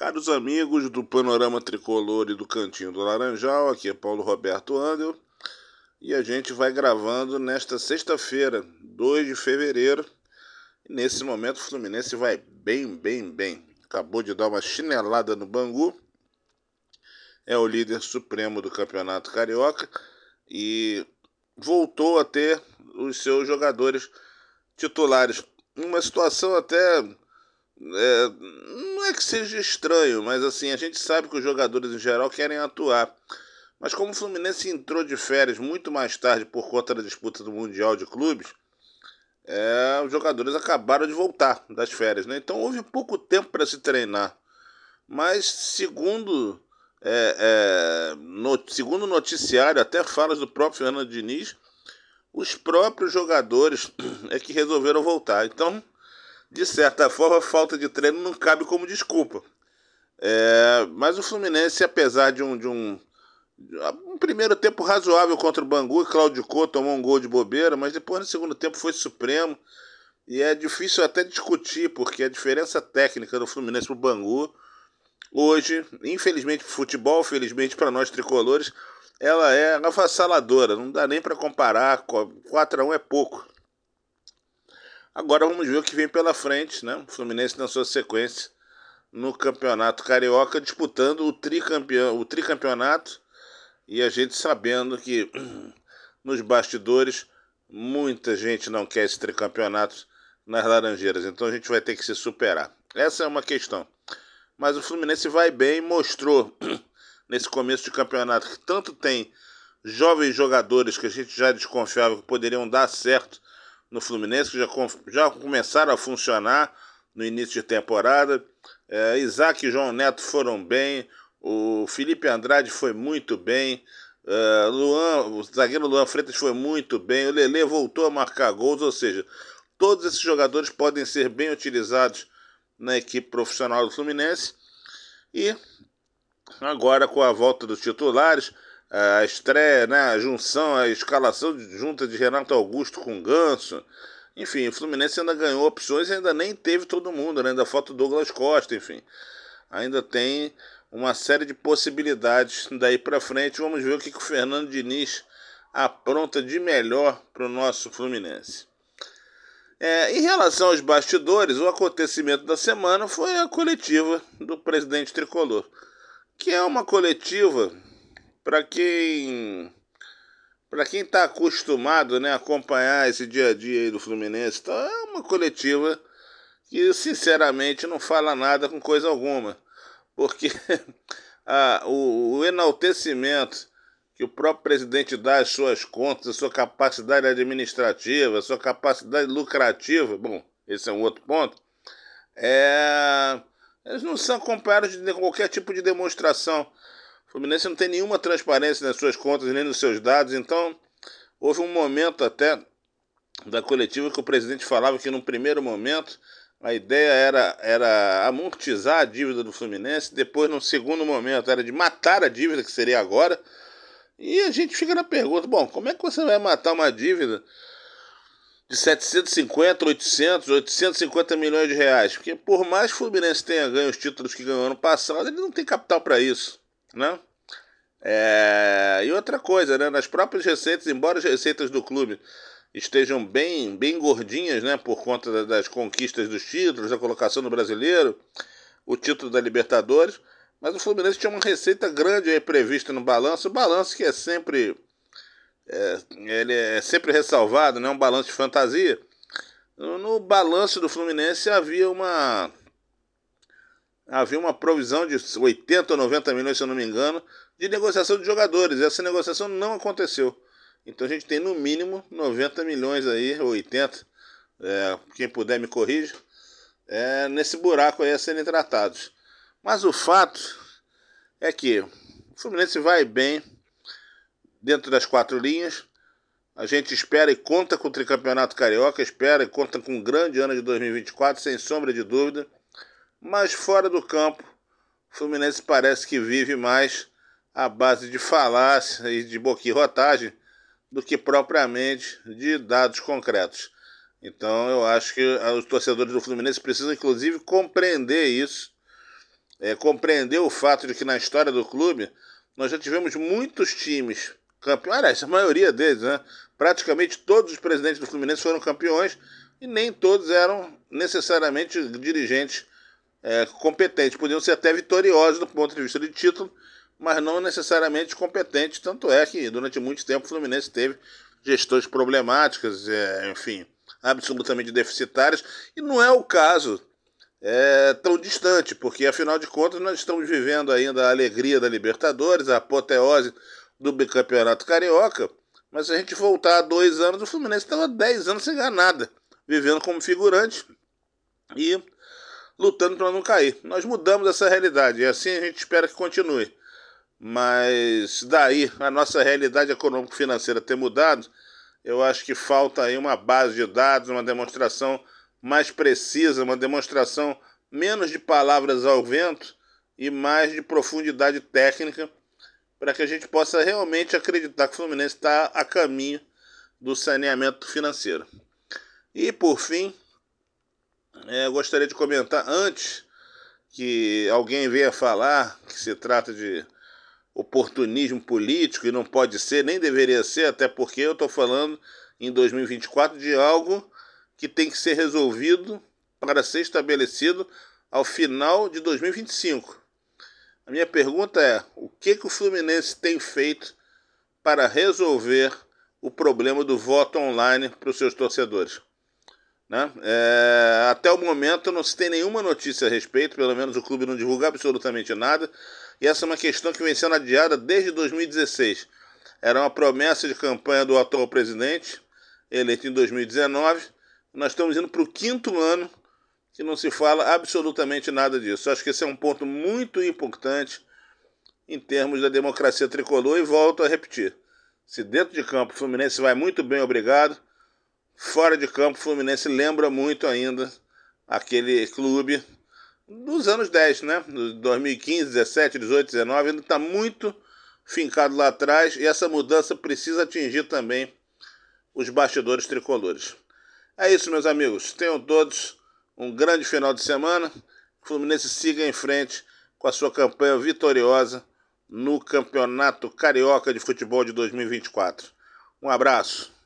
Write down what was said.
Caros amigos do Panorama Tricolor e do Cantinho do Laranjal, aqui é Paulo Roberto Andel e a gente vai gravando nesta sexta-feira, 2 de fevereiro. Nesse momento o Fluminense vai bem, bem, bem. Acabou de dar uma chinelada no Bangu, é o líder supremo do Campeonato Carioca e voltou a ter os seus jogadores titulares. Uma situação até é, é que seja estranho, mas assim, a gente sabe que os jogadores em geral querem atuar. Mas como o Fluminense entrou de férias muito mais tarde por conta da disputa do Mundial de Clubes, é, os jogadores acabaram de voltar das férias, né? Então houve pouco tempo para se treinar. Mas segundo é, é, no, segundo noticiário, até falas do próprio Fernando Diniz, os próprios jogadores é que resolveram voltar. Então de certa forma, a falta de treino não cabe como desculpa. É, mas o Fluminense, apesar de um, de um, um primeiro tempo razoável contra o Bangu, claudicou, tomou um gol de bobeira, mas depois no segundo tempo foi supremo. E é difícil até discutir, porque a diferença técnica do Fluminense para o Bangu, hoje, infelizmente para futebol, felizmente para nós tricolores, ela é avassaladora. Não dá nem para comparar, 4 a 1 é pouco. Agora vamos ver o que vem pela frente, né? O Fluminense na sua sequência no Campeonato Carioca, disputando o, tricampeão, o tricampeonato e a gente sabendo que nos bastidores muita gente não quer esse tricampeonato nas Laranjeiras, então a gente vai ter que se superar. Essa é uma questão. Mas o Fluminense vai bem, mostrou nesse começo de campeonato que tanto tem jovens jogadores que a gente já desconfiava que poderiam dar certo no Fluminense, que já, já começaram a funcionar no início de temporada. É, Isaac e João Neto foram bem, o Felipe Andrade foi muito bem, é, Luan, o zagueiro Luan Freitas foi muito bem, o Lele voltou a marcar gols, ou seja, todos esses jogadores podem ser bem utilizados na equipe profissional do Fluminense. E agora com a volta dos titulares, a estreia, né, a junção, a escalação de junta de Renato Augusto com Ganso. Enfim, o Fluminense ainda ganhou opções e ainda nem teve todo mundo, né? ainda falta o Douglas Costa, enfim. Ainda tem uma série de possibilidades daí para frente. Vamos ver o que, que o Fernando Diniz apronta de melhor para o nosso Fluminense. É, em relação aos bastidores, o acontecimento da semana foi a coletiva do presidente tricolor, que é uma coletiva para quem para quem está acostumado né, a acompanhar esse dia a dia do Fluminense, então é uma coletiva que sinceramente não fala nada com coisa alguma, porque a, o, o enaltecimento que o próprio presidente dá às suas contas, a sua capacidade administrativa, a sua capacidade lucrativa, bom, esse é um outro ponto, é, eles não são comparados de qualquer tipo de demonstração Fluminense não tem nenhuma transparência nas suas contas nem nos seus dados, então houve um momento até da coletiva que o presidente falava que no primeiro momento a ideia era, era amortizar a dívida do Fluminense, depois, no segundo momento, era de matar a dívida, que seria agora. E a gente fica na pergunta: bom, como é que você vai matar uma dívida de 750, 800, 850 milhões de reais? Porque, por mais que o Fluminense tenha ganho os títulos que ganhou ano passado, ele não tem capital para isso né? É, e outra coisa, né? Nas próprias receitas, embora as receitas do clube estejam bem, bem gordinhas, né? Por conta das conquistas dos títulos, da colocação do brasileiro, o título da Libertadores, mas o Fluminense tinha uma receita grande aí prevista no balanço, o balanço que é sempre é, ele é sempre ressalvado, não é um balanço de fantasia. No, no balanço do Fluminense havia uma havia uma provisão de 80 ou 90 milhões, se eu não me engano, de negociação de jogadores. Essa negociação não aconteceu. Então a gente tem no mínimo 90 milhões aí, ou 80, é, quem puder me corrija, é, nesse buraco aí a serem tratados. Mas o fato é que o Fluminense vai bem dentro das quatro linhas. A gente espera e conta com o tricampeonato carioca, espera e conta com um grande ano de 2024, sem sombra de dúvida. Mas fora do campo, o Fluminense parece que vive mais à base de falácia e de boquirrotagem do que propriamente de dados concretos. Então eu acho que os torcedores do Fluminense precisam, inclusive, compreender isso é, compreender o fato de que na história do clube nós já tivemos muitos times campeões, a maioria deles, né? Praticamente todos os presidentes do Fluminense foram campeões e nem todos eram necessariamente dirigentes é, competentes. Podiam ser até vitoriosos do ponto de vista de título, mas não necessariamente competentes. Tanto é que durante muito tempo o Fluminense teve gestões problemáticas, é, enfim, absolutamente deficitárias, e não é o caso é, tão distante, porque afinal de contas nós estamos vivendo ainda a alegria da Libertadores, a apoteose do bicampeonato carioca, mas se a gente voltar a dois anos, o Fluminense estava dez anos sem ganhar nada, vivendo como figurante e lutando para não cair. Nós mudamos essa realidade e assim a gente espera que continue. Mas daí a nossa realidade econômico-financeira ter mudado, eu acho que falta aí uma base de dados, uma demonstração mais precisa, uma demonstração menos de palavras ao vento e mais de profundidade técnica para que a gente possa realmente acreditar que o Fluminense está a caminho do saneamento financeiro. E por fim, é, gostaria de comentar antes que alguém venha falar que se trata de oportunismo político e não pode ser, nem deveria ser, até porque eu estou falando em 2024 de algo que tem que ser resolvido para ser estabelecido ao final de 2025. A minha pergunta é: o que, que o Fluminense tem feito para resolver o problema do voto online para os seus torcedores? Né? É, até o momento não se tem nenhuma notícia a respeito, pelo menos o clube não divulga absolutamente nada, e essa é uma questão que vem sendo adiada desde 2016. Era uma promessa de campanha do atual presidente, eleito em 2019, nós estamos indo para o quinto ano que não se fala absolutamente nada disso. Acho que esse é um ponto muito importante em termos da democracia tricolor e volto a repetir. Se dentro de campo o Fluminense vai muito bem, obrigado. Fora de campo, o Fluminense lembra muito ainda aquele clube dos anos 10, né? 2015, 17, 18, 19, ainda está muito fincado lá atrás e essa mudança precisa atingir também os bastidores tricolores. É isso, meus amigos. Tenham todos um grande final de semana. O Fluminense siga em frente com a sua campanha vitoriosa no Campeonato Carioca de Futebol de 2024. Um abraço.